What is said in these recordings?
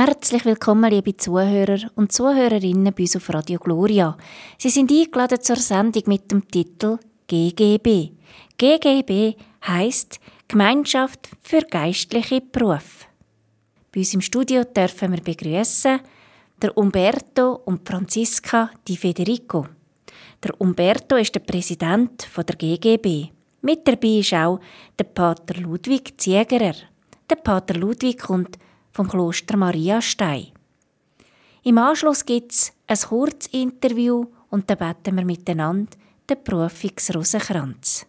Herzlich willkommen, liebe Zuhörer und Zuhörerinnen bei uns auf Radio Gloria. Sie sind eingeladen zur Sendung mit dem Titel GGB. GGB heißt Gemeinschaft für geistliche Berufe. Bei uns im Studio dürfen wir begrüßen der Umberto und Franziska Di Federico. Der Umberto ist der Präsident der GGB. Mit dabei ist auch der Pater Ludwig Ziegerer. Der Pater Ludwig kommt vom Kloster Maria Stein. Im Anschluss gibt es ein Kurzinterview und dann beten wir miteinander den Berufungsrosenkranz.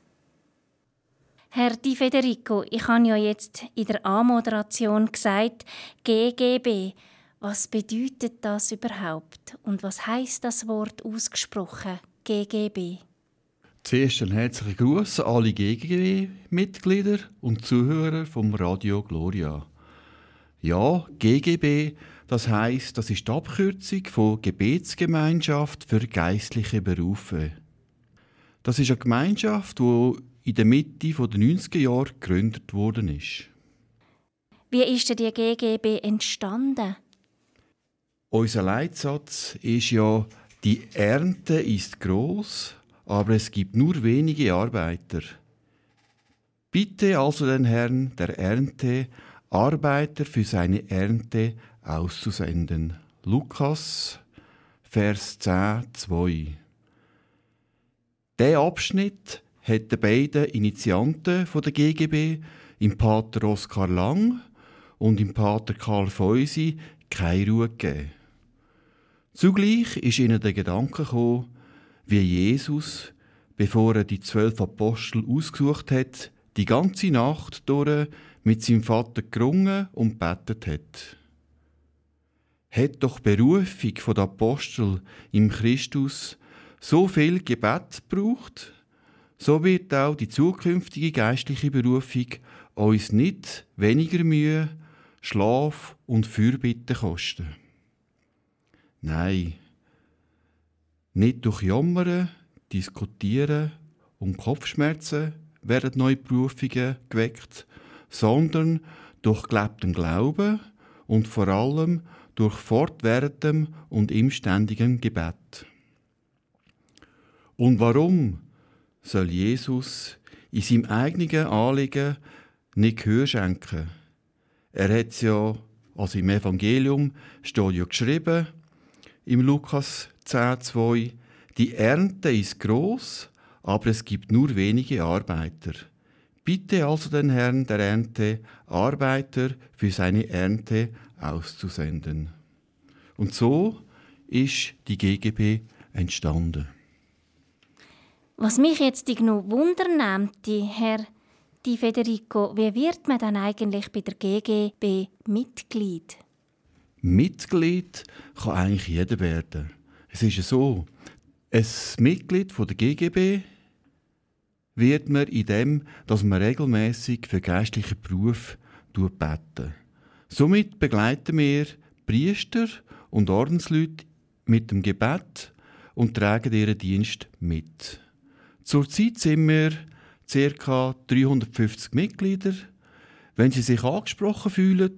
Herr Di Federico, ich habe ja jetzt in der Anmoderation gesagt, GGB. Was bedeutet das überhaupt und was heißt das Wort ausgesprochen GGB? Zuerst einen herzlichen Gruß an alle GGB-Mitglieder und Zuhörer vom Radio Gloria. Ja, GGB, das heißt, das ist die Abkürzung von Gebetsgemeinschaft für geistliche Berufe. Das ist eine Gemeinschaft, die in der Mitte der 90er Jahre gegründet worden ist. Wie ist denn die GGB entstanden? Unser Leitsatz ist ja, die Ernte ist groß, aber es gibt nur wenige Arbeiter. Bitte also den Herrn der Ernte, Arbeiter für seine Ernte auszusenden. Lukas, Vers 10, 2. Der Abschnitt hat den beiden Initianten der GGB, im Pater Oskar Lang und im Pater Karl Feusi, keine Ruhe gegeben. Zugleich ist ihnen der Gedanke gekommen, wie Jesus, bevor er die zwölf Apostel ausgesucht hat, die ganze Nacht durch mit seinem Vater gerungen und betet hat. Hat doch die Berufung der Apostel im Christus so viel Gebet gebraucht, so wird auch die zukünftige geistliche Berufung uns nicht weniger Mühe, Schlaf und Fürbitte kosten. Nein, nicht durch Jammern, Diskutieren und Kopfschmerzen werden neue Berufungen geweckt, sondern durch gelebten Glauben und vor allem durch fortwährendem und imständigem Gebet. Und warum soll Jesus in seinem eigenen Anliegen nicht Gehör schenken? Er hat es ja, also im Evangelium steht ja geschrieben, im Lukas 10,2, die Ernte ist groß, aber es gibt nur wenige Arbeiter. Bitte also den Herrn der Ernte, Arbeiter für seine Ernte auszusenden. Und so ist die GGB entstanden. Was mich jetzt noch wundern Herr Di Federico, wie wird man dann eigentlich bei der GGB Mitglied? Mitglied kann eigentlich jeder werden. Es ist so, ein Mitglied der GGB wird man in dem, dass man regelmäßig für geistliche Berufe beten. Somit begleiten wir Priester und Ordensleute mit dem Gebet und tragen ihren Dienst mit. Zurzeit sind wir ca. 350 Mitglieder. Wenn Sie sich angesprochen fühlen,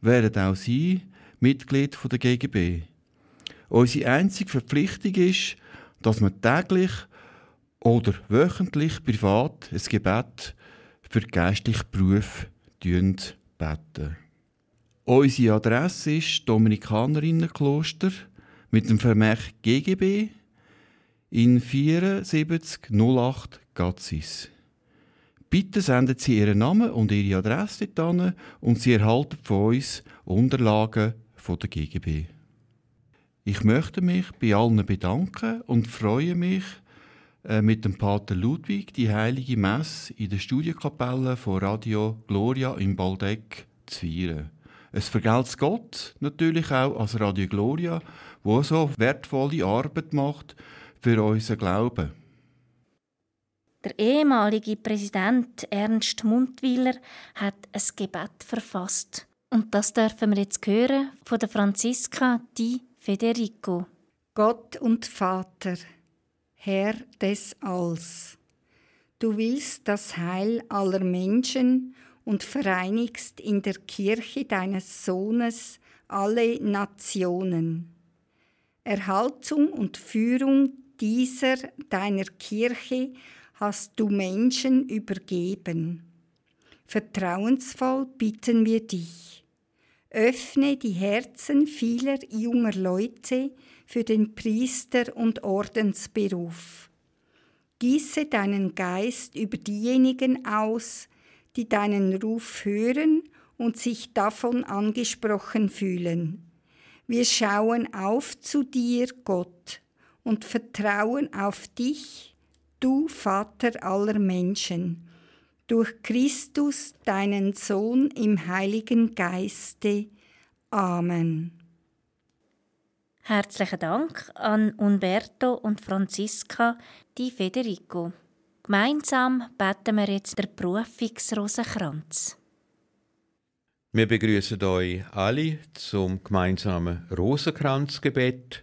werden auch Sie Mitglied der GGB. Unsere einzige Verpflichtung ist, dass wir täglich oder wöchentlich privat ein Gebet für geistliche Berufe beten. Unsere Adresse ist Dominikanerinnenkloster mit dem Vermerk GGB in 7408 Gazis. Bitte senden Sie Ihren Namen und Ihre Adresse an und Sie erhalten von uns Unterlagen von der GGB. Ich möchte mich bei allen bedanken und freue mich, mit dem Pater Ludwig die heilige Messe in der Studienkapelle von Radio Gloria in Baldeck zu feiern. Es vergelt's Gott natürlich auch als Radio Gloria, wo so wertvolle Arbeit macht für unseren Glauben. Der ehemalige Präsident Ernst Mundwiller hat ein Gebet verfasst. Und das dürfen wir jetzt hören von der Franziska Di Federico. Gott und Vater, Herr des Alls. Du willst das Heil aller Menschen und vereinigst in der Kirche deines Sohnes alle Nationen. Erhaltung und Führung dieser deiner Kirche hast du Menschen übergeben. Vertrauensvoll bitten wir dich. Öffne die Herzen vieler junger Leute für den Priester- und Ordensberuf. Gieße deinen Geist über diejenigen aus, die deinen Ruf hören und sich davon angesprochen fühlen. Wir schauen auf zu dir, Gott, und vertrauen auf dich, du Vater aller Menschen, durch Christus, deinen Sohn im Heiligen Geiste. Amen. Herzlichen Dank an Umberto und Franziska Di Federico. Gemeinsam beten wir jetzt der Berufungsrosenkranz. Wir begrüßen euch alle zum gemeinsamen Rosenkranzgebet.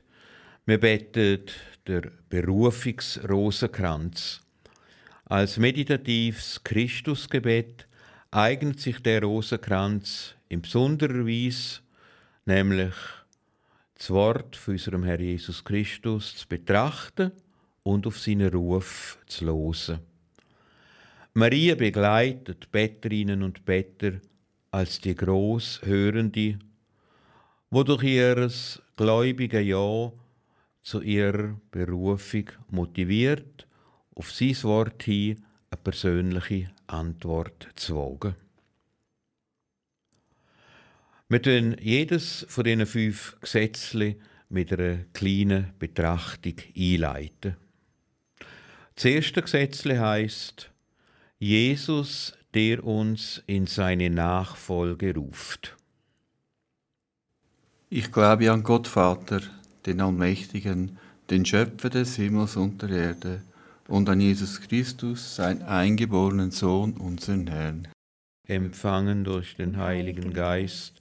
Wir beten der Berufungsrosenkranz. Als meditatives Christusgebet eignet sich der Rosenkranz in besonderer Weise, nämlich das Wort von unserem Herr Jesus Christus zu betrachten und auf seinen Ruf zu losen. Maria begleitet Betterinnen und Better als die gross Hörende, wo durch ihr gläubige Ja zu ihrer Berufung motiviert, auf sein Wort hin eine persönliche Antwort zu wagen. Wir tun jedes von diesen fünf Gesetzen mit einer kleinen Betrachtung einleiten. Das erste Gesetz heißt: Jesus, der uns in seine Nachfolge ruft. Ich glaube an Gott Vater, den Allmächtigen, den Schöpfer des Himmels und der Erde, und an Jesus Christus, sein eingeborenen Sohn, unseren Herrn. Empfangen durch den Heiligen Geist,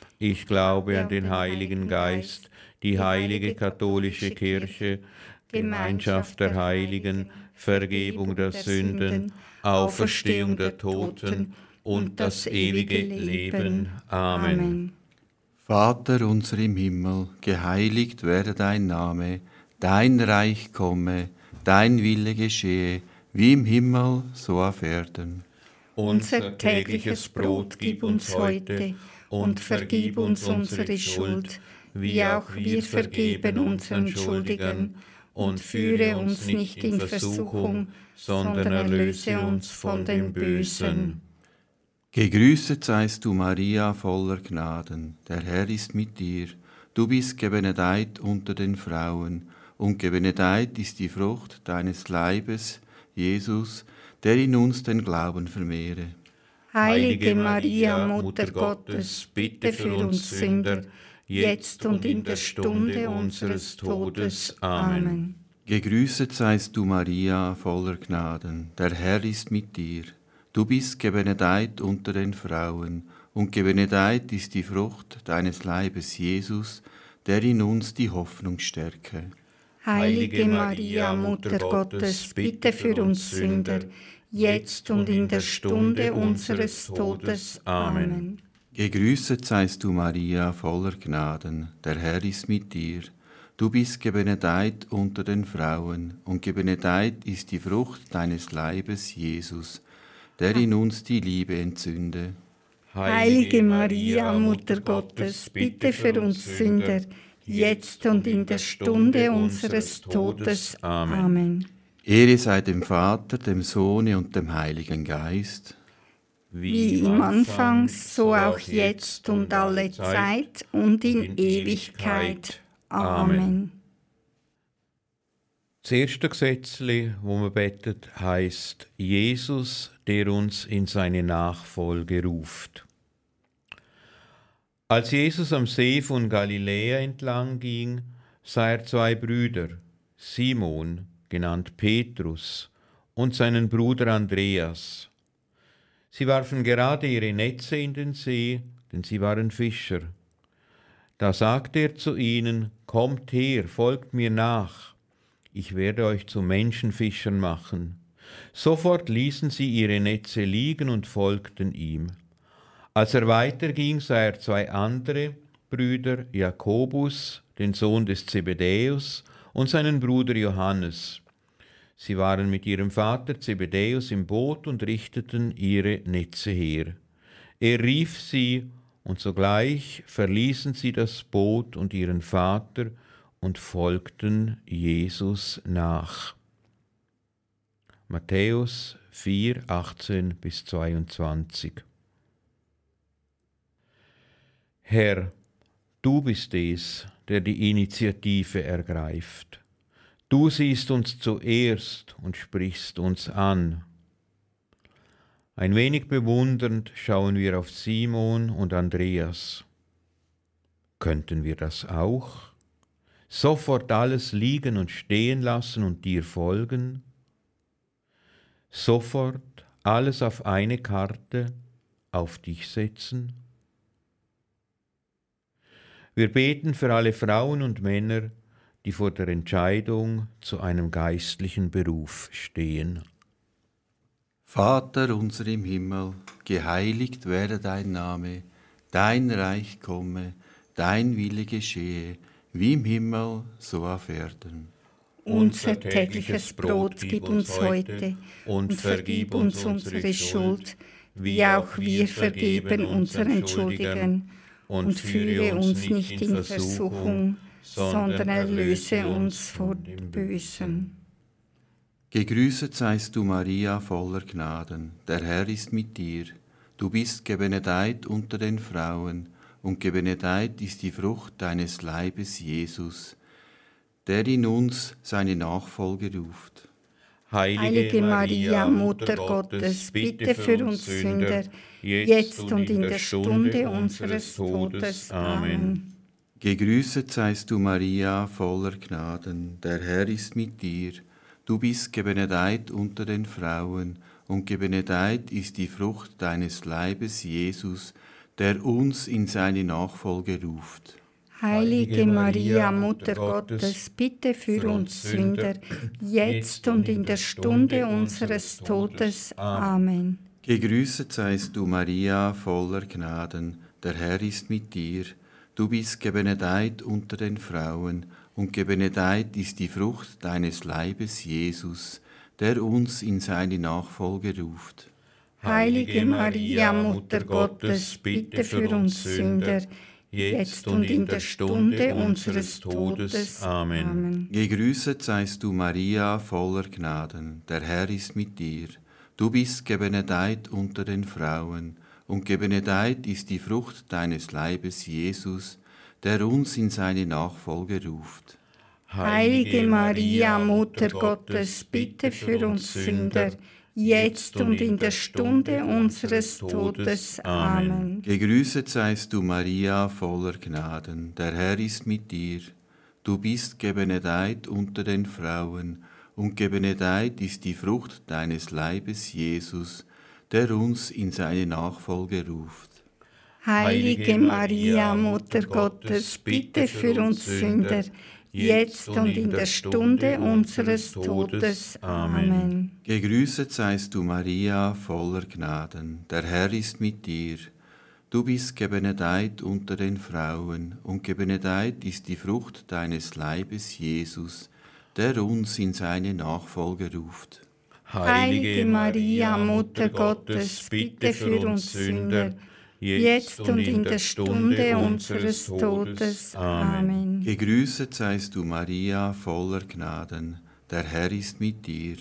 ich glaube an den Heiligen Geist, die heilige katholische Kirche, Gemeinschaft der Heiligen, Vergebung der Sünden, Auferstehung der Toten und das ewige Leben. Amen. Vater unser im Himmel, geheiligt werde dein Name, dein Reich komme, dein Wille geschehe, wie im Himmel, so auf Erden. Unser tägliches Brot gib uns heute und vergib uns unsere Schuld, wie auch wir vergeben unseren Schuldigen. Und führe uns nicht in Versuchung, sondern erlöse uns von dem Bösen. Gegrüßet seist du, Maria, voller Gnaden. Der Herr ist mit dir. Du bist gebenedeit unter den Frauen, und gebenedeit ist die Frucht deines Leibes, Jesus, der in uns den Glauben vermehre. Heilige Maria, Mutter Gottes, bitte für uns Sünder, jetzt und in der Stunde unseres Todes. Amen. Gegrüßet seist du, Maria, voller Gnaden. Der Herr ist mit dir. Du bist gebenedeit unter den Frauen, und gebenedeit ist die Frucht deines Leibes, Jesus, der in uns die Hoffnung stärke. Heilige Maria, Mutter Gottes, bitte für uns Sünder, jetzt und in der Stunde unseres Todes. Amen. Gegrüßet seist du, Maria, voller Gnaden, der Herr ist mit dir. Du bist gebenedeit unter den Frauen, und gebenedeit ist die Frucht deines Leibes, Jesus, der in uns die Liebe entzünde. Heilige Maria, Mutter Gottes, bitte für uns Sünder, jetzt und in der Stunde unseres Todes. Amen. Ehre sei dem Vater, dem Sohne und dem Heiligen Geist. Wie im Anfang, so auch jetzt und alle Zeit und in Ewigkeit. Amen. Das erste Gesetz, wo man betet, heißt Jesus, der uns in seine Nachfolge ruft. Als Jesus am See von Galiläa entlang ging, sah er zwei Brüder, Simon, genannt Petrus, und seinen Bruder Andreas. Sie warfen gerade ihre Netze in den See, denn sie waren Fischer. Da sagte er zu ihnen, Kommt her, folgt mir nach, ich werde euch zu Menschenfischern machen. Sofort ließen sie ihre Netze liegen und folgten ihm. Als er weiterging, sah er zwei andere Brüder, Jakobus, den Sohn des Zebedäus, und seinen Bruder Johannes. Sie waren mit ihrem Vater Zebedäus im Boot und richteten ihre Netze her. Er rief sie, und sogleich verließen sie das Boot und ihren Vater und folgten Jesus nach. Matthäus 4, 18 bis 22. Herr, du bist es, der die Initiative ergreift. Du siehst uns zuerst und sprichst uns an. Ein wenig bewundernd schauen wir auf Simon und Andreas. Könnten wir das auch? Sofort alles liegen und stehen lassen und dir folgen? sofort alles auf eine Karte auf dich setzen? Wir beten für alle Frauen und Männer, die vor der Entscheidung zu einem geistlichen Beruf stehen. Vater unser im Himmel, geheiligt werde dein Name, dein Reich komme, dein Wille geschehe, wie im Himmel, so auf Erden. Unser tägliches Brot gib uns heute und vergib uns unsere Schuld, wie auch wir vergeben unseren Schuldigen. Und führe uns nicht in Versuchung, sondern erlöse uns vor dem Bösen. Gegrüßet seist du, Maria, voller Gnaden. Der Herr ist mit dir. Du bist gebenedeit unter den Frauen, und gebenedeit ist die Frucht deines Leibes, Jesus der in uns seine Nachfolge ruft. Heilige Maria, Mutter Gottes, bitte für uns Sünder, jetzt und in der Stunde unseres Todes. Amen. Gegrüßet seist du, Maria, voller Gnaden, der Herr ist mit dir. Du bist gebenedeit unter den Frauen, und gebenedeit ist die Frucht deines Leibes, Jesus, der uns in seine Nachfolge ruft. Heilige Maria, Mutter Gottes, bitte für uns Sünder, jetzt und in der Stunde unseres Todes. Amen. Gegrüßet seist du, Maria, voller Gnaden, der Herr ist mit dir. Du bist gebenedeit unter den Frauen, und gebenedeit ist die Frucht deines Leibes, Jesus, der uns in seine Nachfolge ruft. Heilige Maria, Mutter Gottes, bitte für uns Sünder, jetzt und in der Stunde unseres Todes. Amen. Gegrüßet seist du, Maria, voller Gnaden, der Herr ist mit dir. Du bist gebenedeit unter den Frauen, und gebenedeit ist die Frucht deines Leibes, Jesus, der uns in seine Nachfolge ruft. Heilige Maria, Mutter Gottes, bitte für uns Sünder, jetzt und in der Stunde unseres Todes. Amen. Gegrüßet seist du, Maria, voller Gnaden. Der Herr ist mit dir. Du bist gebenedeit unter den Frauen, und gebenedeit ist die Frucht deines Leibes, Jesus, der uns in seine Nachfolge ruft. Heilige Maria, Mutter Gottes, bitte für uns Sünder, jetzt und in der Stunde unseres Todes. Amen. Gegrüßet seist du, Maria, voller Gnaden. Der Herr ist mit dir. Du bist gebenedeit unter den Frauen, und gebenedeit ist die Frucht deines Leibes, Jesus, der uns in seine Nachfolge ruft. Heilige Maria, Mutter Gottes, bitte für uns Sünder, jetzt und in der Stunde unseres Todes. Amen. Gegrüßet seist du, Maria, voller Gnaden. Der Herr ist mit dir.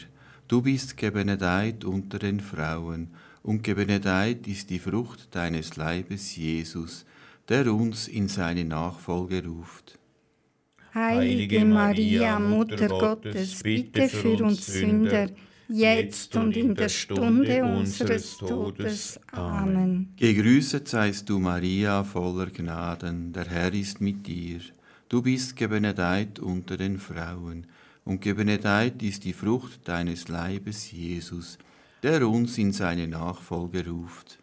Du bist gebenedeit unter den Frauen, und gebenedeit ist die Frucht deines Leibes, Jesus, der uns in seine Nachfolge ruft. Heilige Maria, Mutter Gottes, bitte für uns Sünder, jetzt und in der Stunde unseres Todes. Amen. Gegrüßet seist du, Maria, voller Gnaden, der Herr ist mit dir. Du bist gebenedeit unter den Frauen, und gebenedeit ist die Frucht deines Leibes, Jesus, der uns in seine Nachfolge ruft.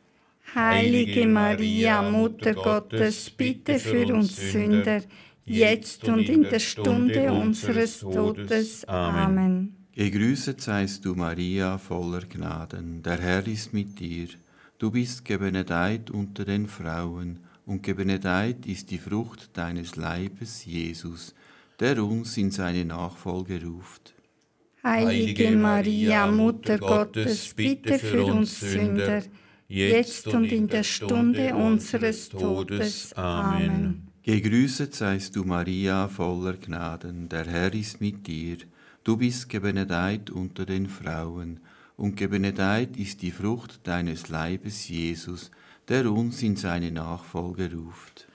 Heilige Maria, Mutter Gottes, bitte für uns Sünder, jetzt und in der Stunde unseres Todes. Amen. Gegrüßet seist du, Maria, voller Gnaden, der Herr ist mit dir. Du bist gebenedeit unter den Frauen, und gebenedeit ist die Frucht deines Leibes, Jesus, der uns in seine Nachfolge ruft. Heilige Maria, Mutter Gottes, bitte für uns Sünder, jetzt und in der Stunde unseres Todes. Amen. Gegrüßet seist du, Maria, voller Gnaden, der Herr ist mit dir. Du bist gebenedeit unter den Frauen, und gebenedeit ist die Frucht deines Leibes, Jesus, der uns in seine Nachfolge ruft.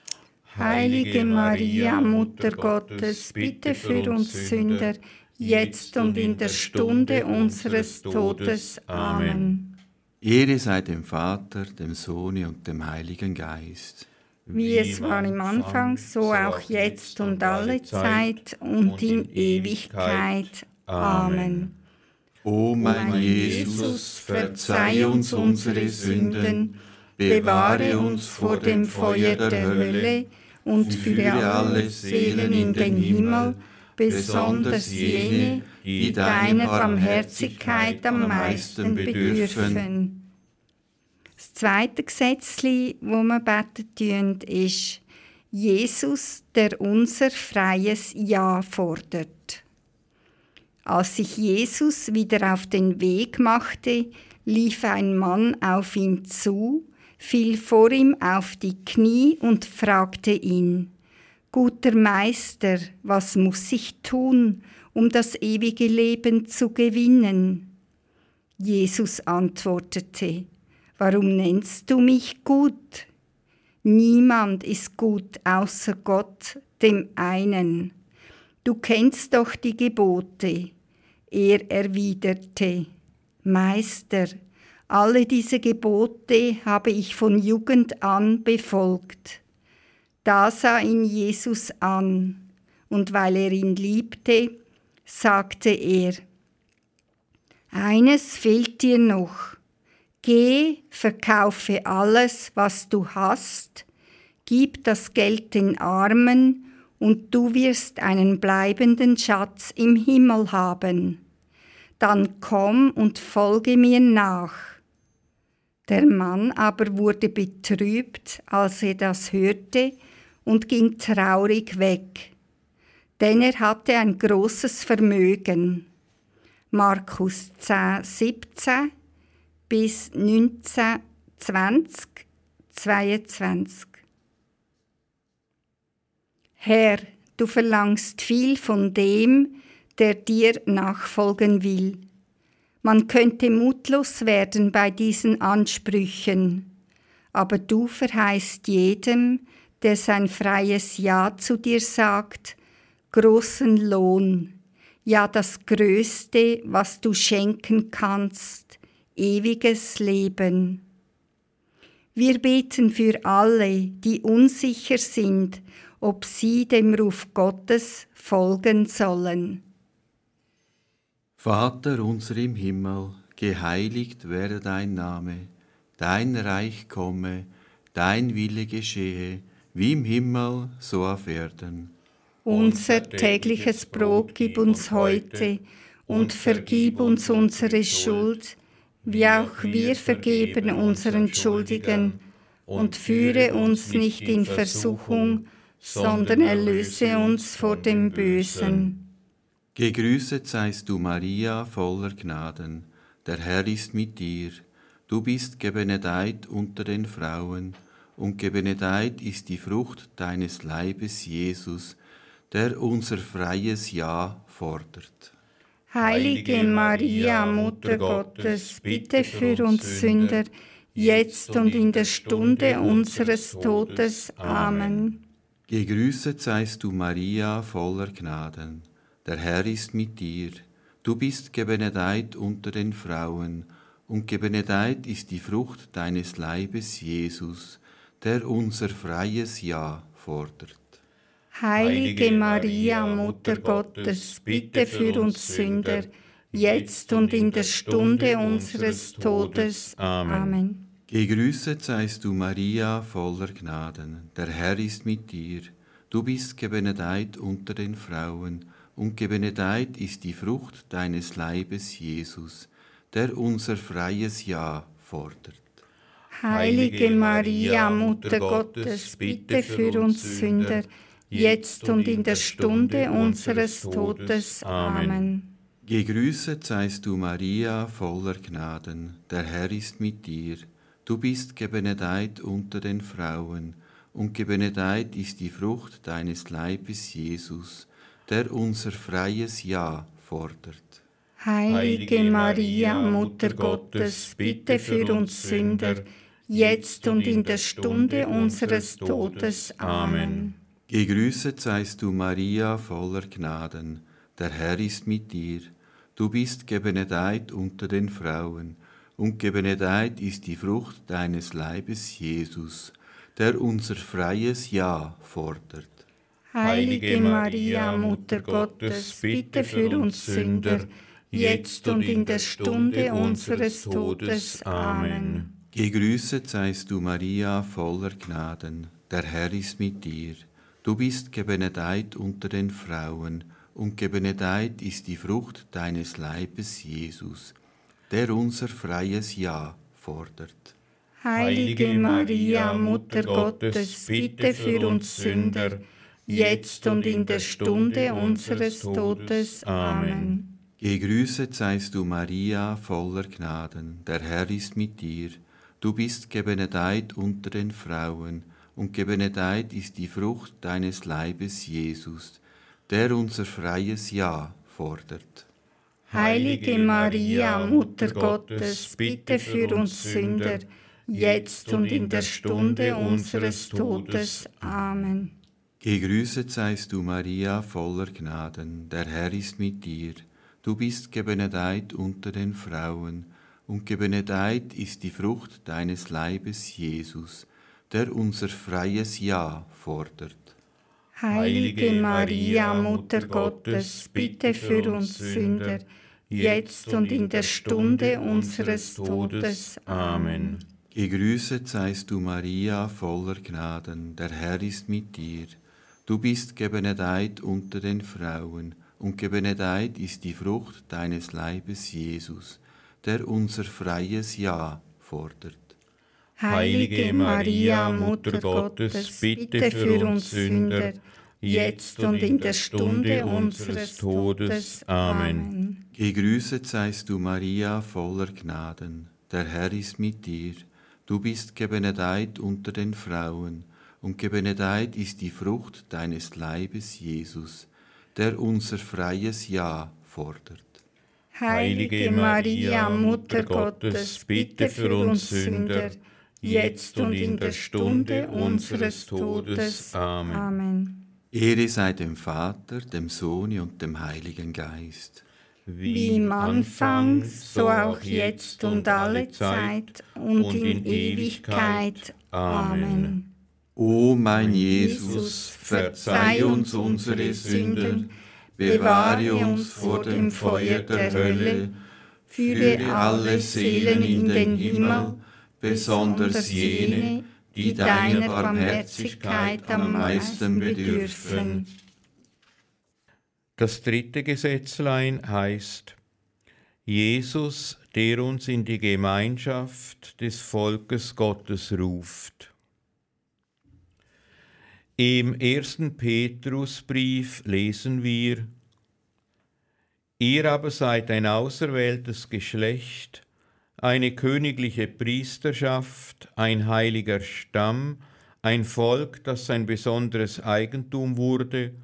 Heilige Maria, Mutter Gottes, bitte für uns Sünder, jetzt und in der Stunde unseres Todes. Amen. Ehre sei dem Vater, dem Sohne und dem Heiligen Geist. Wie es war im Anfang, so auch jetzt und alle Zeit und in Ewigkeit. Amen. O mein Jesus, verzeih uns unsere Sünden, bewahre uns vor dem Feuer der Hölle und führe alle Seelen in den Himmel, besonders jene, die deiner Barmherzigkeit am meisten bedürfen. Das zweite Gesetz, wo wir beten ist Jesus, der unser freies Ja fordert. Als sich Jesus wieder auf den Weg machte, lief ein Mann auf ihn zu, fiel vor ihm auf die Knie und fragte ihn, Guter Meister, was muss ich tun, um das ewige Leben zu gewinnen? Jesus antwortete, Warum nennst du mich gut? Niemand ist gut außer Gott, dem einen. Du kennst doch die Gebote. Er erwiderte, Meister, alle diese Gebote habe ich von Jugend an befolgt. Da sah ihn Jesus an, und weil er ihn liebte, sagte er, Eines fehlt dir noch Geh, verkaufe alles, was du hast, gib das Geld den Armen, und du wirst einen bleibenden Schatz im Himmel haben. Dann komm und folge mir nach. Der Mann aber wurde betrübt, als er das hörte, und ging traurig weg, denn er hatte ein großes Vermögen. Markus 10, 17 bis 1920, 22. Herr, du verlangst viel von dem, der dir nachfolgen will. Man könnte mutlos werden bei diesen Ansprüchen, aber du verheißt jedem, der sein freies Ja zu dir sagt, großen Lohn, ja das Größte, was du schenken kannst, ewiges Leben. Wir beten für alle, die unsicher sind, ob sie dem Ruf Gottes folgen sollen. Vater unser im Himmel, geheiligt werde dein Name, dein Reich komme, dein Wille geschehe, wie im Himmel, so auf Erden. Unser tägliches Brot gib uns heute und vergib uns unsere Schuld, wie auch wir vergeben unseren Schuldigen, und führe uns nicht in Versuchung, sondern erlöse uns vor dem Bösen. Gegrüßet seist du, Maria, voller Gnaden, der Herr ist mit dir. Du bist gebenedeit unter den Frauen, und gebenedeit ist die Frucht deines Leibes, Jesus, der unser freies Ja fordert. Heilige Maria, Mutter Gottes, bitte für uns Sünder, jetzt und in der Stunde unseres Todes. Amen. Gegrüßet seist du, Maria, voller Gnaden. Der Herr ist mit dir. Du bist gebenedeit unter den Frauen, und gebenedeit ist die Frucht deines Leibes, Jesus, der unser freies Ja fordert. Heilige Maria, Mutter Gottes, bitte für uns Sünder, jetzt und in der Stunde unseres Todes. Amen. Gegrüßet seist du, Maria, voller Gnaden. Der Herr ist mit dir. Du bist gebenedeit unter den Frauen, und gebenedeit ist die Frucht deines Leibes, Jesus, der unser freies Ja fordert. Heilige Maria, Mutter Gottes, bitte für uns Sünder, jetzt und in der Stunde unseres Todes. Amen. Gegrüßet seist du, Maria, voller Gnaden. Der Herr ist mit dir. Du bist gebenedeit unter den Frauen, und gebenedeit ist die Frucht deines Leibes, Jesus, der unser freies Ja fordert. Heilige Maria, Mutter Gottes, bitte für uns Sünder, jetzt und in der Stunde unseres Todes. Amen. Gegrüßet seist du, Maria, voller Gnaden. Der Herr ist mit dir. Du bist gebenedeit unter den Frauen, und gebenedeit ist die Frucht deines Leibes, Jesus, der unser freies Ja fordert. Heilige Maria, Mutter Gottes, bitte für uns Sünder, jetzt und in der Stunde unseres Todes. Amen. Gegrüßet seist du, Maria, voller Gnaden. Der Herr ist mit dir. Du bist gebenedeit unter den Frauen, und gebenedeit ist die Frucht deines Leibes, Jesus, der unser freies Ja fordert. Heilige Maria, Mutter Gottes, bitte für uns Sünder, jetzt und in der Stunde unseres Todes. Amen. Gegrüßet seist du, Maria, voller Gnaden. Der Herr ist mit dir. Du bist gebenedeit unter den Frauen, und gebenedeit ist die Frucht deines Leibes, Jesus, der unser freies Ja fordert. Heilige Maria, Mutter Gottes, bitte für uns Sünder, jetzt und in der Stunde unseres Todes. Amen. Gegrüßet seist du, Maria, voller Gnaden. Der Herr ist mit dir. Du bist gebenedeit unter den Frauen, und gebenedeit ist die Frucht deines Leibes, Jesus, der unser freies Ja fordert. Heilige Maria, Mutter Gottes, bitte für uns Sünder, jetzt und in der Stunde unseres Todes. Amen. Gegrüßet seist du, Maria, voller Gnaden. Der Herr ist mit dir. Du bist gebenedeit unter den Frauen, und gebenedeit ist die Frucht deines Leibes, Jesus, der unser freies Ja fordert. Heilige Maria, Mutter Gottes, bitte für uns Sünder, jetzt und in der Stunde unseres Todes. Amen. Gegrüßet seist du, Maria, voller Gnaden. Der Herr ist mit dir. Du bist gebenedeit unter den Frauen, und gebenedeit ist die Frucht deines Leibes, Jesus, der unser freies Ja fordert. Heilige Maria, Mutter Gottes, bitte für uns Sünder, jetzt und in der Stunde unseres Todes. Amen. Amen. Ehre sei dem Vater, dem Sohn und dem Heiligen Geist. Wie im Anfang, so auch jetzt und alle Zeit und in Ewigkeit. Amen. O mein Jesus, verzeih uns unsere Sünden, bewahre uns vor dem Feuer der Hölle, führe alle Seelen in den Himmel, besonders jene, die deiner Barmherzigkeit am meisten bedürfen. Das dritte Gesetzlein heißt, Jesus, der uns in die Gemeinschaft des Volkes Gottes ruft. Im ersten Petrusbrief lesen wir, Ihr aber seid ein auserwähltes Geschlecht, eine königliche Priesterschaft, ein heiliger Stamm, ein Volk, das sein besonderes Eigentum wurde,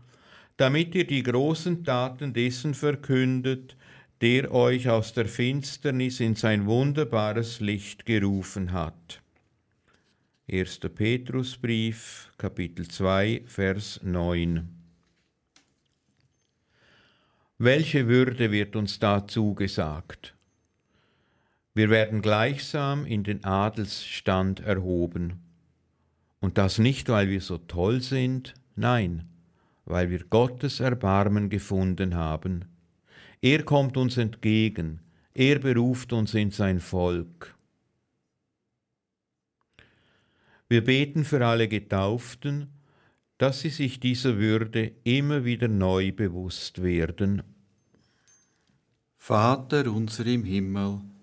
damit ihr die großen Taten dessen verkündet, der euch aus der Finsternis in sein wunderbares Licht gerufen hat. 1. Petrusbrief, Kapitel 2, Vers 9. Welche Würde wird uns da zugesagt? Wir werden gleichsam in den Adelsstand erhoben. Und das nicht, weil wir so toll sind, nein, weil wir Gottes Erbarmen gefunden haben. Er kommt uns entgegen, er beruft uns in sein Volk. Wir beten für alle Getauften, dass sie sich dieser Würde immer wieder neu bewusst werden. Vater unser im Himmel,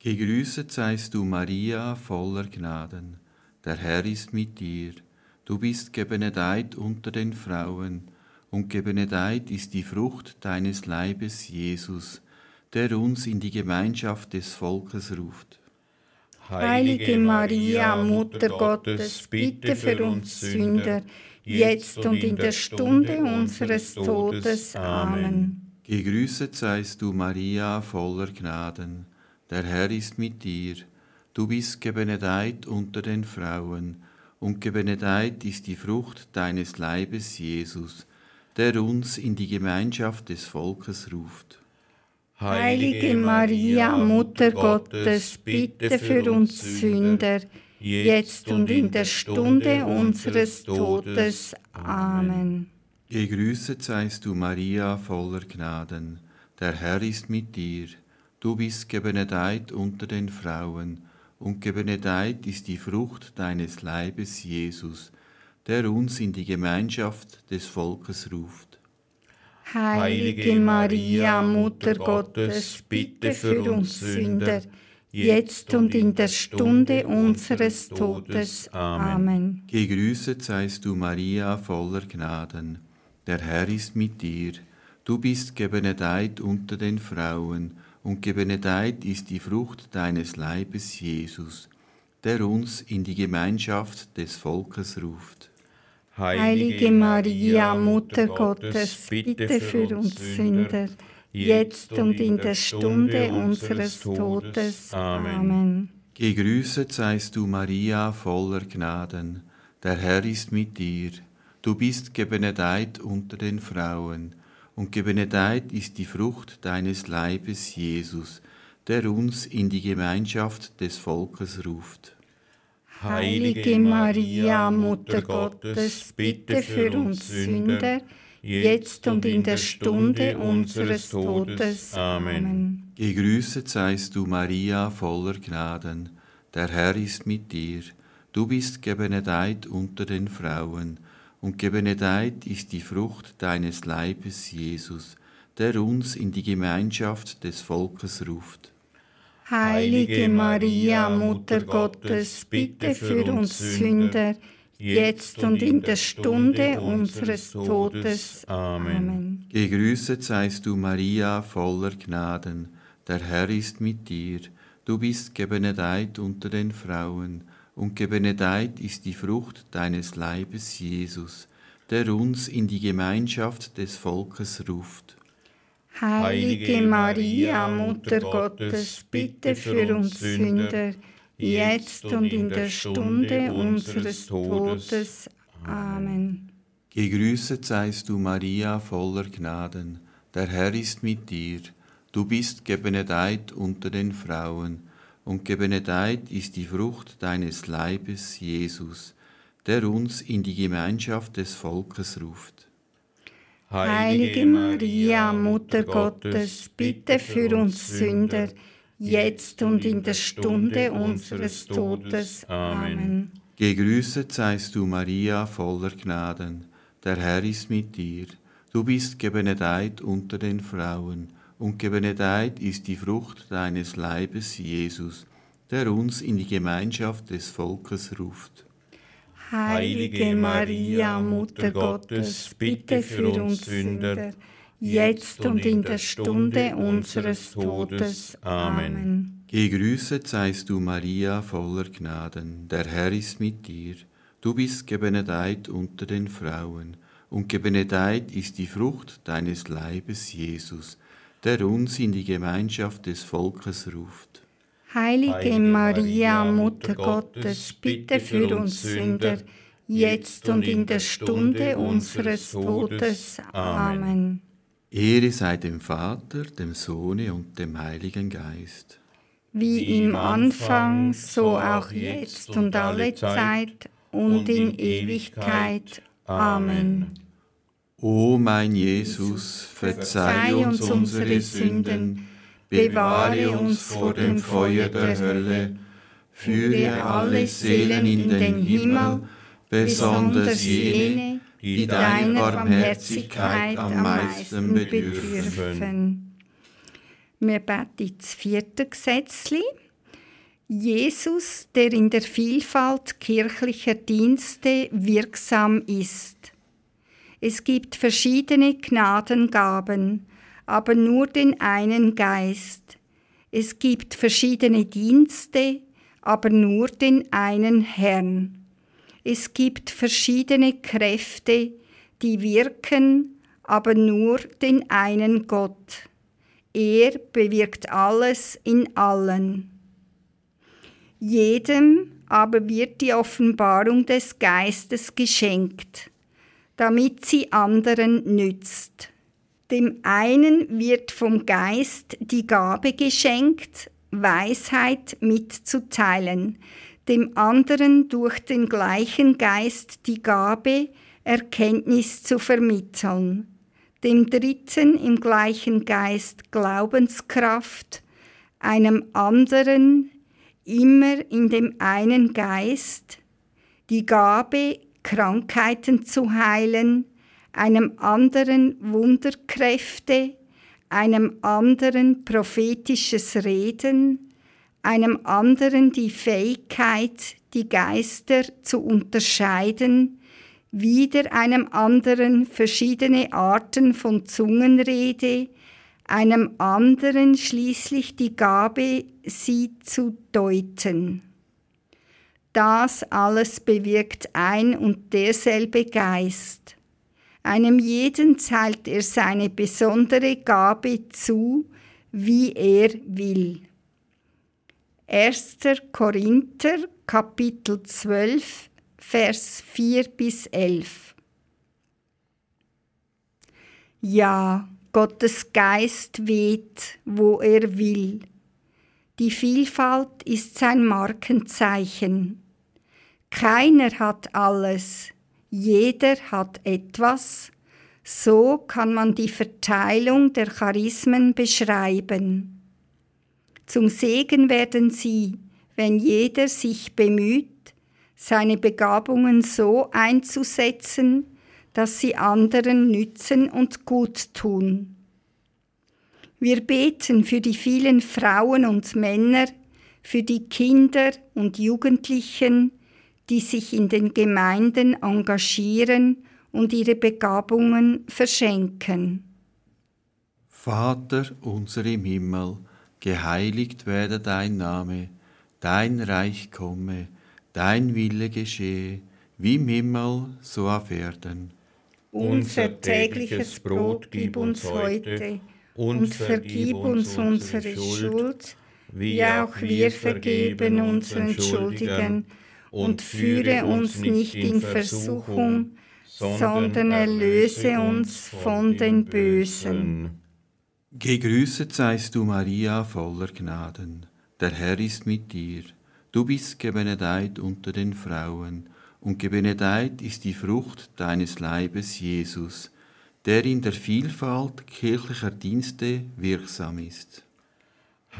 Gegrüßet seist du, Maria, voller Gnaden. Der Herr ist mit dir. Du bist gebenedeit unter den Frauen, und gebenedeit ist die Frucht deines Leibes, Jesus, der uns in die Gemeinschaft des Volkes ruft. Heilige Maria, Mutter Gottes, bitte für uns Sünder, jetzt und in der Stunde unseres Todes. Amen. Gegrüßet seist du, Maria, voller Gnaden. Der Herr ist mit dir. Du bist gebenedeit unter den Frauen, und gebenedeit ist die Frucht deines Leibes, Jesus, der uns in die Gemeinschaft des Volkes ruft. Heilige Maria, Mutter Gottes, bitte für uns Sünder, jetzt und in der Stunde unseres Todes. Amen. Gegrüßet seist du, Maria, voller Gnaden. Der Herr ist mit dir. Du bist gebenedeit unter den Frauen, und gebenedeit ist die Frucht deines Leibes, Jesus, der uns in die Gemeinschaft des Volkes ruft. Heilige Maria, Mutter Gottes, bitte für uns Sünder, jetzt und in der Stunde unseres Todes. Amen. Gegrüßet seist du, Maria, voller Gnaden. Der Herr ist mit dir. Du bist gebenedeit unter den Frauen, und gebenedeit ist die Frucht deines Leibes, Jesus, der uns in die Gemeinschaft des Volkes ruft. Heilige Maria, Mutter Gottes, bitte für uns Sünder, jetzt und in der Stunde unseres Todes. Amen. Gegrüßet seist du, Maria, voller Gnaden. Der Herr ist mit dir. Du bist gebenedeit unter den Frauen, und gebenedeit ist die Frucht deines Leibes, Jesus, der uns in die Gemeinschaft des Volkes ruft. Heilige Maria, Mutter Gottes, bitte für uns Sünder, jetzt und in der Stunde unseres Todes. Amen. Gegrüßet seist du, Maria, voller Gnaden. Der Herr ist mit dir. Du bist gebenedeit unter den Frauen, und gebenedeit ist die Frucht deines Leibes, Jesus, der uns in die Gemeinschaft des Volkes ruft. Heilige Maria, Mutter Gottes, bitte für uns Sünder, jetzt und in der Stunde unseres Todes. Amen. Gegrüßet seist du, Maria, voller Gnaden. Der Herr ist mit dir. Du bist gebenedeit unter den Frauen, und gebenedeit ist die Frucht deines Leibes, Jesus, der uns in die Gemeinschaft des Volkes ruft. Heilige Maria, Mutter Gottes, bitte für uns Sünder, jetzt und in der Stunde unseres Todes. Amen. Gegrüßet seist du, Maria, voller Gnaden. Der Herr ist mit dir. Du bist gebenedeit unter den Frauen, und gebenedeit ist die Frucht deines Leibes, Jesus, der uns in die Gemeinschaft des Volkes ruft. Heilige Maria, Mutter Gottes, bitte für uns Sünder, jetzt und in der Stunde unseres Todes. Amen. Gegrüßet seist du, Maria, voller Gnaden. Der Herr ist mit dir. Du bist gebenedeit unter den Frauen, und gebenedeit ist die Frucht deines Leibes, Jesus, der uns in die Gemeinschaft des Volkes ruft. Heilige Maria, Mutter Gottes, bitte für uns Sünder, jetzt und in der Stunde unseres Todes. Amen. Gegrüßet seist du, Maria, voller Gnaden. Der Herr ist mit dir. Du bist gebenedeit unter den Frauen, und gebenedeit ist die Frucht deines Leibes, Jesus, der uns in die Gemeinschaft des Volkes ruft. Heilige, Heilige Maria, Mutter Gottes, bitte für uns Sünder, jetzt und in der Stunde unseres Todes. Amen. Ehre sei dem Vater, dem Sohne und dem Heiligen Geist. Wie im Anfang, so auch jetzt und alle Zeit und in Ewigkeit. Amen. O mein Jesus, verzeih uns unsere Sünden, bewahre uns vor dem Feuer der Hölle, führe alle Seelen in den Himmel, besonders jene, die deiner Barmherzigkeit am meisten bedürfen. Wir beten das vierte Gesetzli. Jesus, der in der Vielfalt kirchlicher Dienste wirksam ist. Es gibt verschiedene Gnadengaben, aber nur den einen Geist. Es gibt verschiedene Dienste, aber nur den einen Herrn. Es gibt verschiedene Kräfte, die wirken, aber nur den einen Gott. Er bewirkt alles in allen. Jedem aber wird die Offenbarung des Geistes geschenkt, damit sie anderen nützt. Dem einen wird vom Geist die Gabe geschenkt, Weisheit mitzuteilen, dem anderen durch den gleichen Geist die Gabe, Erkenntnis zu vermitteln, dem dritten im gleichen Geist Glaubenskraft, einem anderen immer in dem einen Geist, die Gabe, Krankheiten zu heilen, einem anderen Wunderkräfte, einem anderen prophetisches Reden, einem anderen die Fähigkeit, die Geister zu unterscheiden, wieder einem anderen verschiedene Arten von Zungenrede, einem anderen schließlich die Gabe, sie zu deuten. Das alles bewirkt ein und derselbe Geist. Einem jeden zahlt er seine besondere Gabe zu, wie er will. 1. Korinther Kapitel 12 Vers 4 bis 11 Ja, Gottes Geist weht, wo er will. Die Vielfalt ist sein Markenzeichen. Keiner hat alles, jeder hat etwas. So kann man die Verteilung der Charismen beschreiben. Zum Segen werden sie, wenn jeder sich bemüht, seine Begabungen so einzusetzen, dass sie anderen nützen und gut tun. Wir beten für die vielen Frauen und Männer, für die Kinder und Jugendlichen, die sich in den Gemeinden engagieren und ihre Begabungen verschenken. Vater unser im Himmel, geheiligt werde dein Name, dein Reich komme, dein Wille geschehe, wie im Himmel, so auf Erden. Unser tägliches Brot gib uns heute und vergib uns unsere Schuld, wie auch wir vergeben unseren Schuldigen, und führe uns nicht in Versuchung, sondern erlöse uns von den Bösen. Gegrüßet seist du, Maria, voller Gnaden. Der Herr ist mit dir. Du bist gebenedeit unter den Frauen, und gebenedeit ist die Frucht deines Leibes, Jesus, der in der Vielfalt kirchlicher Dienste wirksam ist.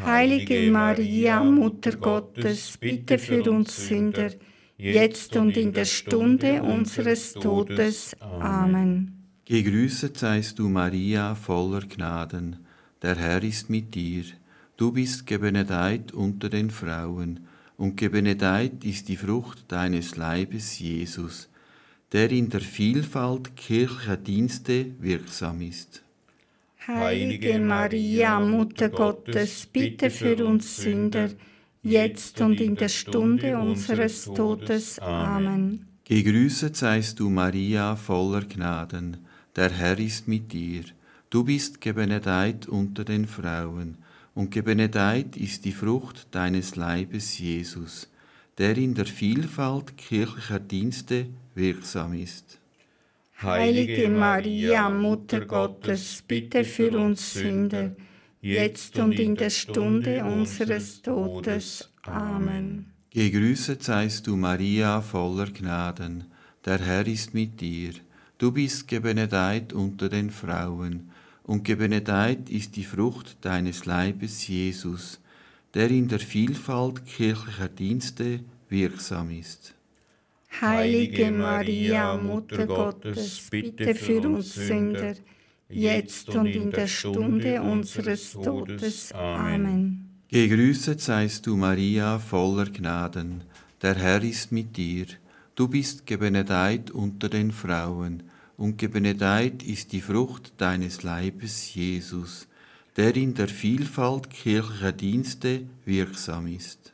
Heilige Maria, Mutter Gottes, bitte für uns Sünder, jetzt und in der Stunde unseres Todes. Amen. Gegrüßet seist du, Maria, voller Gnaden. Der Herr ist mit dir. Du bist gebenedeit unter den Frauen, und gebenedeit ist die Frucht deines Leibes, Jesus, der in der Vielfalt kirchlicher Dienste wirksam ist. Heilige Maria, Mutter Gottes, bitte für uns Sünder, jetzt und in der Stunde unseres Todes. Amen. Gegrüßet seist du, Maria, voller Gnaden. Der Herr ist mit dir. Du bist gebenedeit unter den Frauen, und gebenedeit ist die Frucht deines Leibes, Jesus, der in der Vielfalt kirchlicher Dienste wirksam ist. Heilige Maria, Mutter Gottes, bitte für uns Sünder, jetzt und in der Stunde unseres Todes. Amen. Gegrüßet seist du, Maria, voller Gnaden. Der Herr ist mit dir. Du bist gebenedeit unter den Frauen, und gebenedeit ist die Frucht deines Leibes, Jesus, der in der Vielfalt kirchlicher Dienste wirksam ist. Heilige Maria, Mutter Gottes, bitte für uns Sünder, jetzt und in der Stunde unseres Todes. Amen. Gegrüßet seist du, Maria, voller Gnaden. Der Herr ist mit dir. Du bist gebenedeit unter den Frauen, und gebenedeit ist die Frucht deines Leibes, Jesus, der in der Vielfalt kirchlicher Dienste wirksam ist.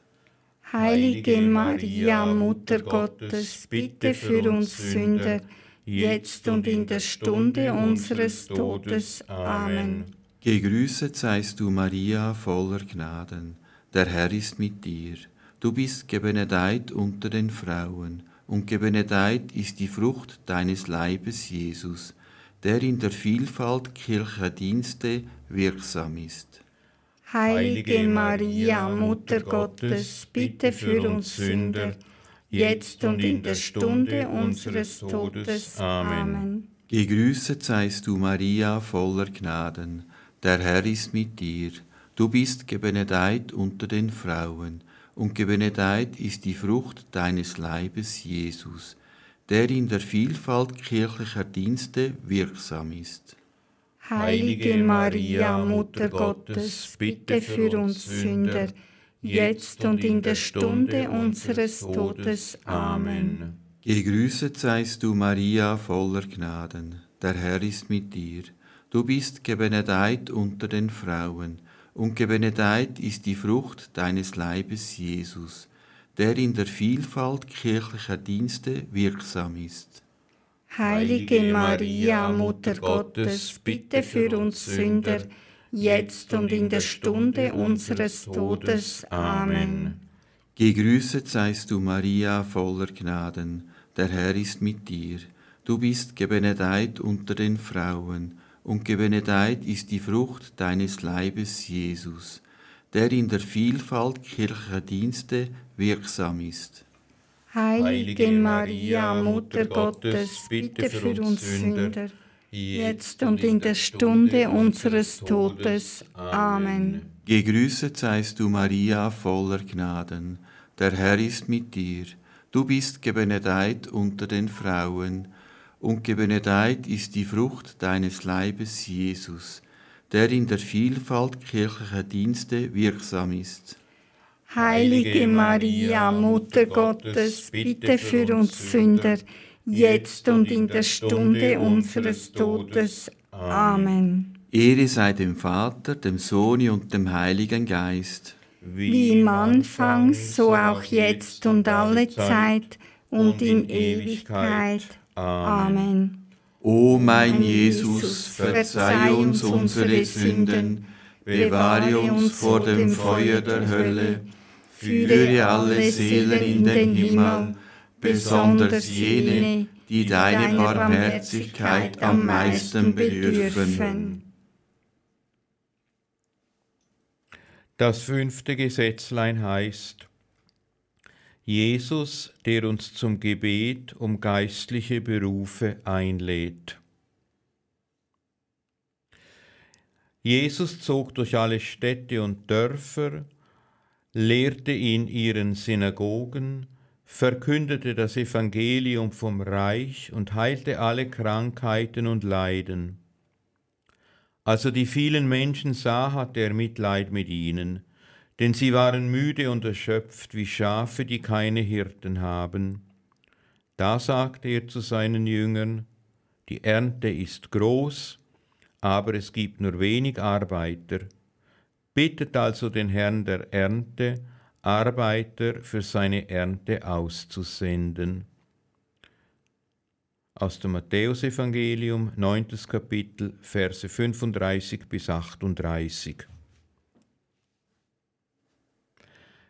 Heilige Maria, Mutter Gottes, bitte für uns Sünder, jetzt und in der Stunde unseres Todes. Amen. Gegrüßet seist du, Maria, voller Gnaden. Der Herr ist mit dir. Du bist gebenedeit unter den Frauen, und gebenedeit ist die Frucht deines Leibes, Jesus, der in der Vielfalt kirchlicher Dienste wirksam ist. Heilige Maria, Mutter Gottes, bitte für uns Sünder, jetzt und in der Stunde unseres Todes. Amen. Gegrüßet seist du, Maria, voller Gnaden. Der Herr ist mit dir. Du bist gebenedeit unter den Frauen, und gebenedeit ist die Frucht deines Leibes, Jesus, der in der Vielfalt kirchlicher Dienste wirksam ist. Heilige Maria, Mutter Gottes, bitte für uns Sünder, jetzt und in der Stunde unseres Todes. Amen. Gegrüßet seist du, Maria, voller Gnaden. Der Herr ist mit dir. Du bist gebenedeit unter den Frauen, und gebenedeit ist die Frucht deines Leibes, Jesus, der in der Vielfalt kirchlicher Dienste wirksam ist. Heilige Maria, Mutter Gottes, bitte für uns Sünder, jetzt und in der Stunde unseres Todes. Amen. Gegrüßet seist du, Maria, voller Gnaden. Der Herr ist mit dir. Du bist gebenedeit unter den Frauen, und gebenedeit ist die Frucht deines Leibes, Jesus, der in der Vielfalt kirchlicher Dienste wirksam ist. Heilige Maria, Mutter Gottes, bitte für uns Sünder, jetzt und in der Stunde unseres Todes. Amen. Gegrüßet seist du, Maria, voller Gnaden. Der Herr ist mit dir. Du bist gebenedeit unter den Frauen, und gebenedeit ist die Frucht deines Leibes, Jesus, der in der Vielfalt kirchlicher Dienste wirksam ist. Heilige Maria, Mutter Gottes, bitte für uns Sünder, jetzt und in der Stunde unseres Todes. Amen. Ehre sei dem Vater, dem Sohn und dem Heiligen Geist. Wie im Anfang, so auch jetzt und alle Zeit und in Ewigkeit. Amen. O mein Jesus, verzeih uns unsere Sünden, bewahre uns vor dem Feuer der Hölle, führe alle Seelen in den Himmel, besonders jene, die deine Barmherzigkeit am meisten bedürfen. Das fünfte Gesetzlein heißt, Jesus, der uns zum Gebet um geistliche Berufe einlädt. Jesus zog durch alle Städte und Dörfer, lehrte in ihren Synagogen, verkündete das Evangelium vom Reich und heilte alle Krankheiten und Leiden. Als er die vielen Menschen sah, hatte er Mitleid mit ihnen, denn sie waren müde und erschöpft wie Schafe, die keine Hirten haben. Da sagte er zu seinen Jüngern, die Ernte ist groß, aber es gibt nur wenig Arbeiter. Bittet also den Herrn der Ernte, Arbeiter für seine Ernte auszusenden. Aus dem Matthäusevangelium, 9. Kapitel, Verse 35 bis 38.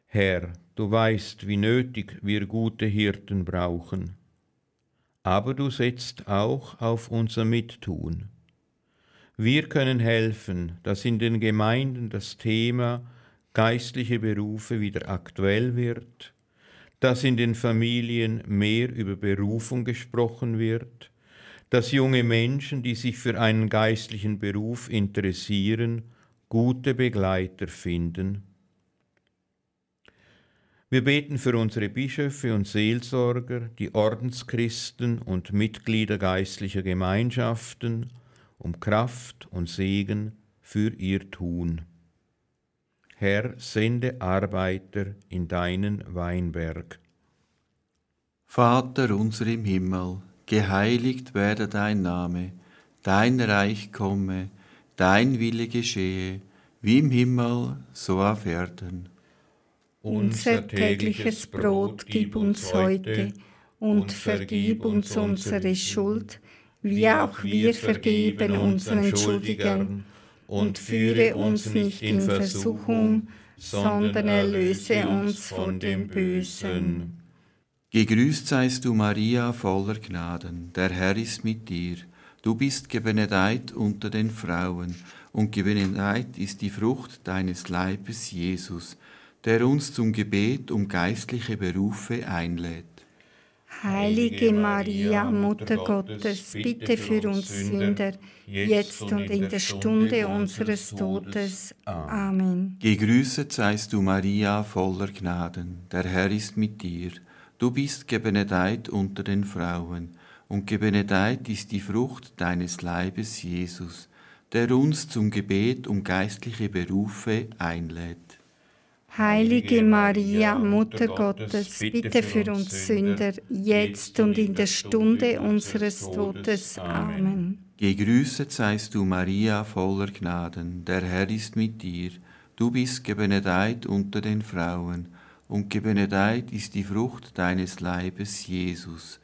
Herr, du weißt, wie nötig wir gute Hirten brauchen, aber du setzt auch auf unser Mittun. Wir können helfen, dass in den Gemeinden das Thema geistliche Berufe wieder aktuell wird, dass in den Familien mehr über Berufung gesprochen wird, dass junge Menschen, die sich für einen geistlichen Beruf interessieren, gute Begleiter finden. Wir beten für unsere Bischöfe und Seelsorger, die Ordenschristen und Mitglieder geistlicher Gemeinschaften, um Kraft und Segen für ihr Tun. Herr, sende Arbeiter in deinen Weinberg. Vater unser im Himmel, geheiligt werde dein Name, dein Reich komme, dein Wille geschehe, wie im Himmel, so auf Erden. Unser tägliches Brot gib uns heute und vergib uns unsere Schuld, wie auch wir vergeben unseren Schuldigern. Und führe uns nicht in Versuchung, sondern erlöse uns von dem Bösen. Gegrüßt seist du, Maria, voller Gnaden. Der Herr ist mit dir. Du bist gebenedeit unter den Frauen, und gebenedeit ist die Frucht deines Leibes, Jesus, der uns zum Gebet um geistliche Berufe einlädt. Heilige Maria, Mutter Gottes, bitte für uns Sünder, jetzt und in der Stunde unseres Todes. Amen. Gegrüßet seist du, Maria, voller Gnaden. Der Herr ist mit dir. Du bist gebenedeit unter den Frauen, und gebenedeit ist die Frucht deines Leibes, Jesus, der uns zum Gebet um geistliche Berufe einlädt. Heilige Maria, Mutter Gottes, bitte für uns Sünder, jetzt und in der Stunde unseres Todes. Amen. Gegrüßet seist du, Maria, voller Gnaden. Der Herr ist mit dir. Du bist gebenedeit unter den Frauen, und gebenedeit ist die Frucht deines Leibes, Jesus,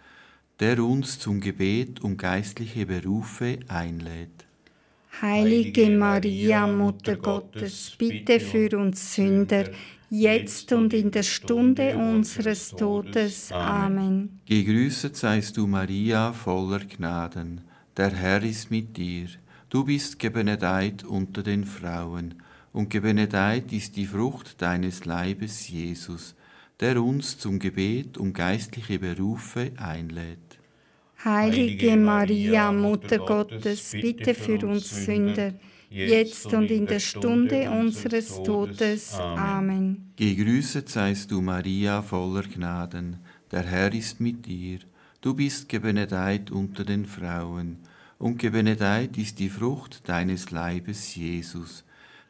der uns zum Gebet um geistliche Berufe einlädt. Heilige Maria, Mutter Gottes, bitte für uns Sünder, jetzt und in der Stunde unseres Todes. Amen. Gegrüßet seist du, Maria, voller Gnaden. Der Herr ist mit dir. Du bist gebenedeit unter den Frauen, und gebenedeit ist die Frucht deines Leibes, Jesus, der uns zum Gebet um geistliche Berufe einlädt. Heilige Maria, Mutter Gottes, bitte für uns Sünder, jetzt und in der Stunde unseres Todes. Amen. Gegrüßet seist du, Maria, voller Gnaden. Der Herr ist mit dir. Du bist gebenedeit unter den Frauen, und gebenedeit ist die Frucht deines Leibes, Jesus,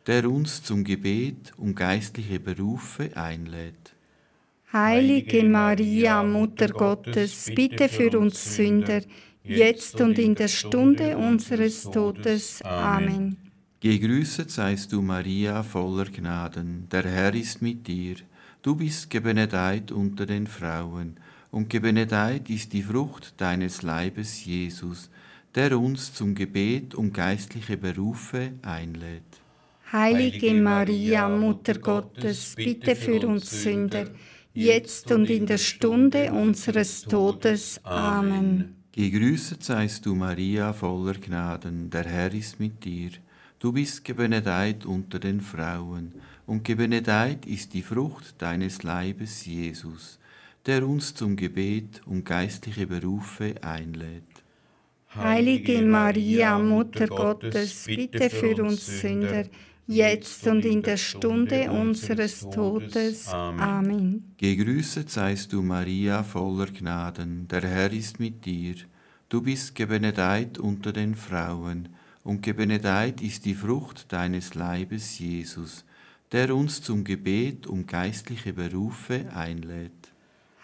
der uns zum Gebet um geistliche Berufe einlädt. Heilige Maria, Mutter Gottes, bitte für uns Sünder, jetzt und in der Stunde unseres Todes. Amen. Gegrüßet seist du, Maria, voller Gnaden. Der Herr ist mit dir. Du bist gebenedeit unter den Frauen, und gebenedeit ist die Frucht deines Leibes, Jesus, der uns zum Gebet um geistliche Berufe einlädt. Heilige Maria, Mutter Gottes, bitte für uns Sünder, jetzt und in der Stunde unseres Todes. Amen. Gegrüßet seist du, Maria, voller Gnaden. Der Herr ist mit dir. Du bist gebenedeit unter den Frauen, und gebenedeit ist die Frucht deines Leibes, Jesus, der uns zum Gebet um geistliche Berufe einlädt. Heilige Maria, Mutter Gottes, bitte für uns Sünder, jetzt und in der Stunde unseres Todes. Amen. Gegrüßet seist du, Maria, voller Gnaden. Der Herr ist mit dir. Du bist gebenedeit unter den Frauen, und gebenedeit ist die Frucht deines Leibes, Jesus, der uns zum Gebet um geistliche Berufe einlädt.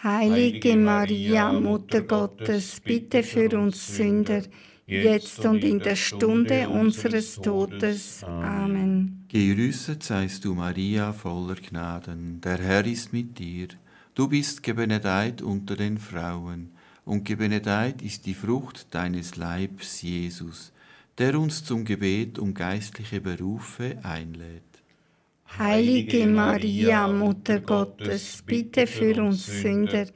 Heilige Maria, Mutter Gottes, bitte für uns Sünder, jetzt und in der Stunde unseres Todes. Amen. Gerüsset seist du, Maria, voller Gnaden. Der Herr ist mit dir. Du bist gebenedeit unter den Frauen, und gebenedeit ist die Frucht deines Leibs, Jesus, der uns zum Gebet um geistliche Berufe einlädt. Heilige Maria, Mutter Gottes, bitte für uns Sünder,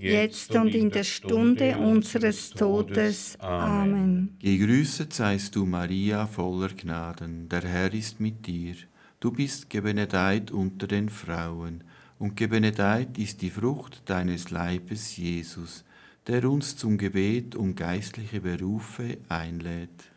jetzt und in der Stunde unseres Todes. Amen. Gegrüßet seist du, Maria, voller Gnaden, der Herr ist mit dir. Du bist gebenedeit unter den Frauen, und gebenedeit ist die Frucht deines Leibes, Jesus, der uns zum Gebet um geistliche Berufe einlädt.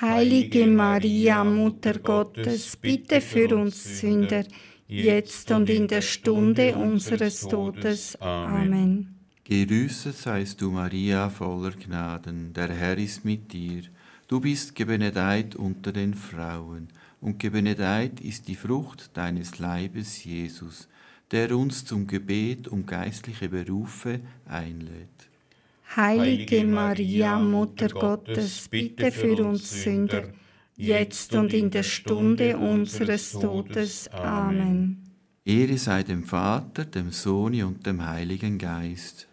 Heilige Maria, Mutter Gottes, bitte für uns Sünder, jetzt und in der Stunde unseres Todes. Amen. Gerüßet seist du, Maria, voller Gnaden, der Herr ist mit dir. Du bist gebenedeit unter den Frauen, und gebenedeit ist die Frucht deines Leibes, Jesus, der uns zum Gebet um geistliche Berufe einlädt. Heilige Maria, Mutter Gottes, bitte für uns Sünder, jetzt und in der Stunde unseres Todes. Amen. Ehre sei dem Vater, dem Sohn und dem Heiligen Geist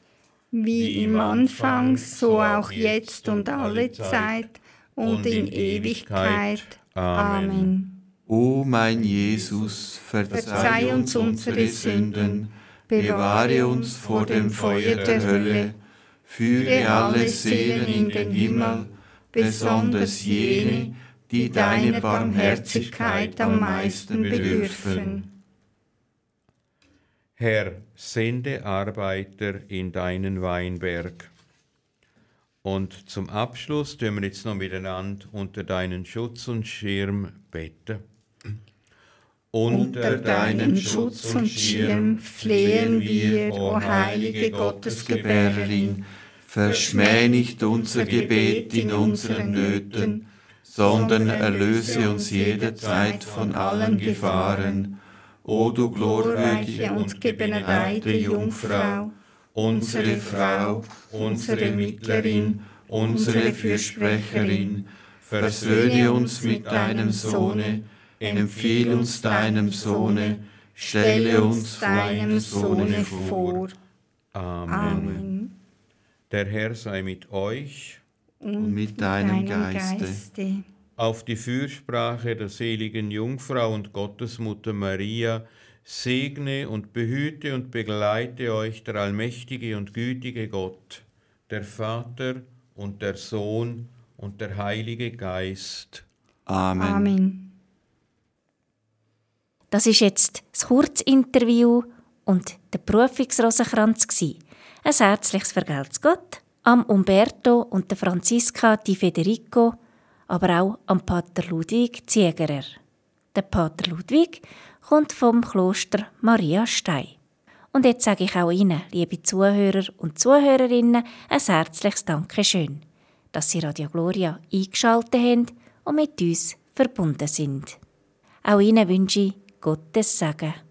wie im Anfang, so auch jetzt und alle Zeit und in Ewigkeit. Amen. O mein Jesus, verzeih uns unsere Sünden, bewahre uns vor dem Feuer der Hölle, führe alle Seelen in den Himmel, besonders jene, die deine Barmherzigkeit am meisten bedürfen. Herr, sende Arbeiter in deinen Weinberg. Und zum Abschluss tun wir jetzt noch miteinander unter deinen Schutz und Schirm beten. Unter deinen Schutz und Schirm flehen wir, o heilige Gottesgebärerin, verschmäh nicht unser Gebet in unseren Nöten, sondern erlöse uns jederzeit von allen Gefahren O du glorreiche und gebenedeite Jungfrau, unsere Frau, unsere Mittlerin, unsere Fürsprecherin, versöhne uns mit deinem Sohne, empfehle uns deinem Sohne, stelle uns deinem Sohne vor. Amen. Amen. Der Herr sei mit euch und mit deinem Geiste auf die Fürsprache der seligen Jungfrau und Gottesmutter Maria, segne und behüte und begleite euch der allmächtige und gütige Gott, der Vater und der Sohn und der Heilige Geist. Amen. Amen. Das ist jetzt das Kurzinterview und der Berufungsrosenkranz Ein herzliches Vergelt's Gott am Umberto und der Franziska di Federico aber auch am Pater Ludwig Ziegerer. Der Pater Ludwig kommt vom Kloster Maria Stein. Und jetzt sage ich auch Ihnen, liebe Zuhörer und Zuhörerinnen, ein herzliches Dankeschön, dass Sie Radio Gloria eingeschaltet haben und mit uns verbunden sind. Auch Ihnen wünsche ich Gottes Segen.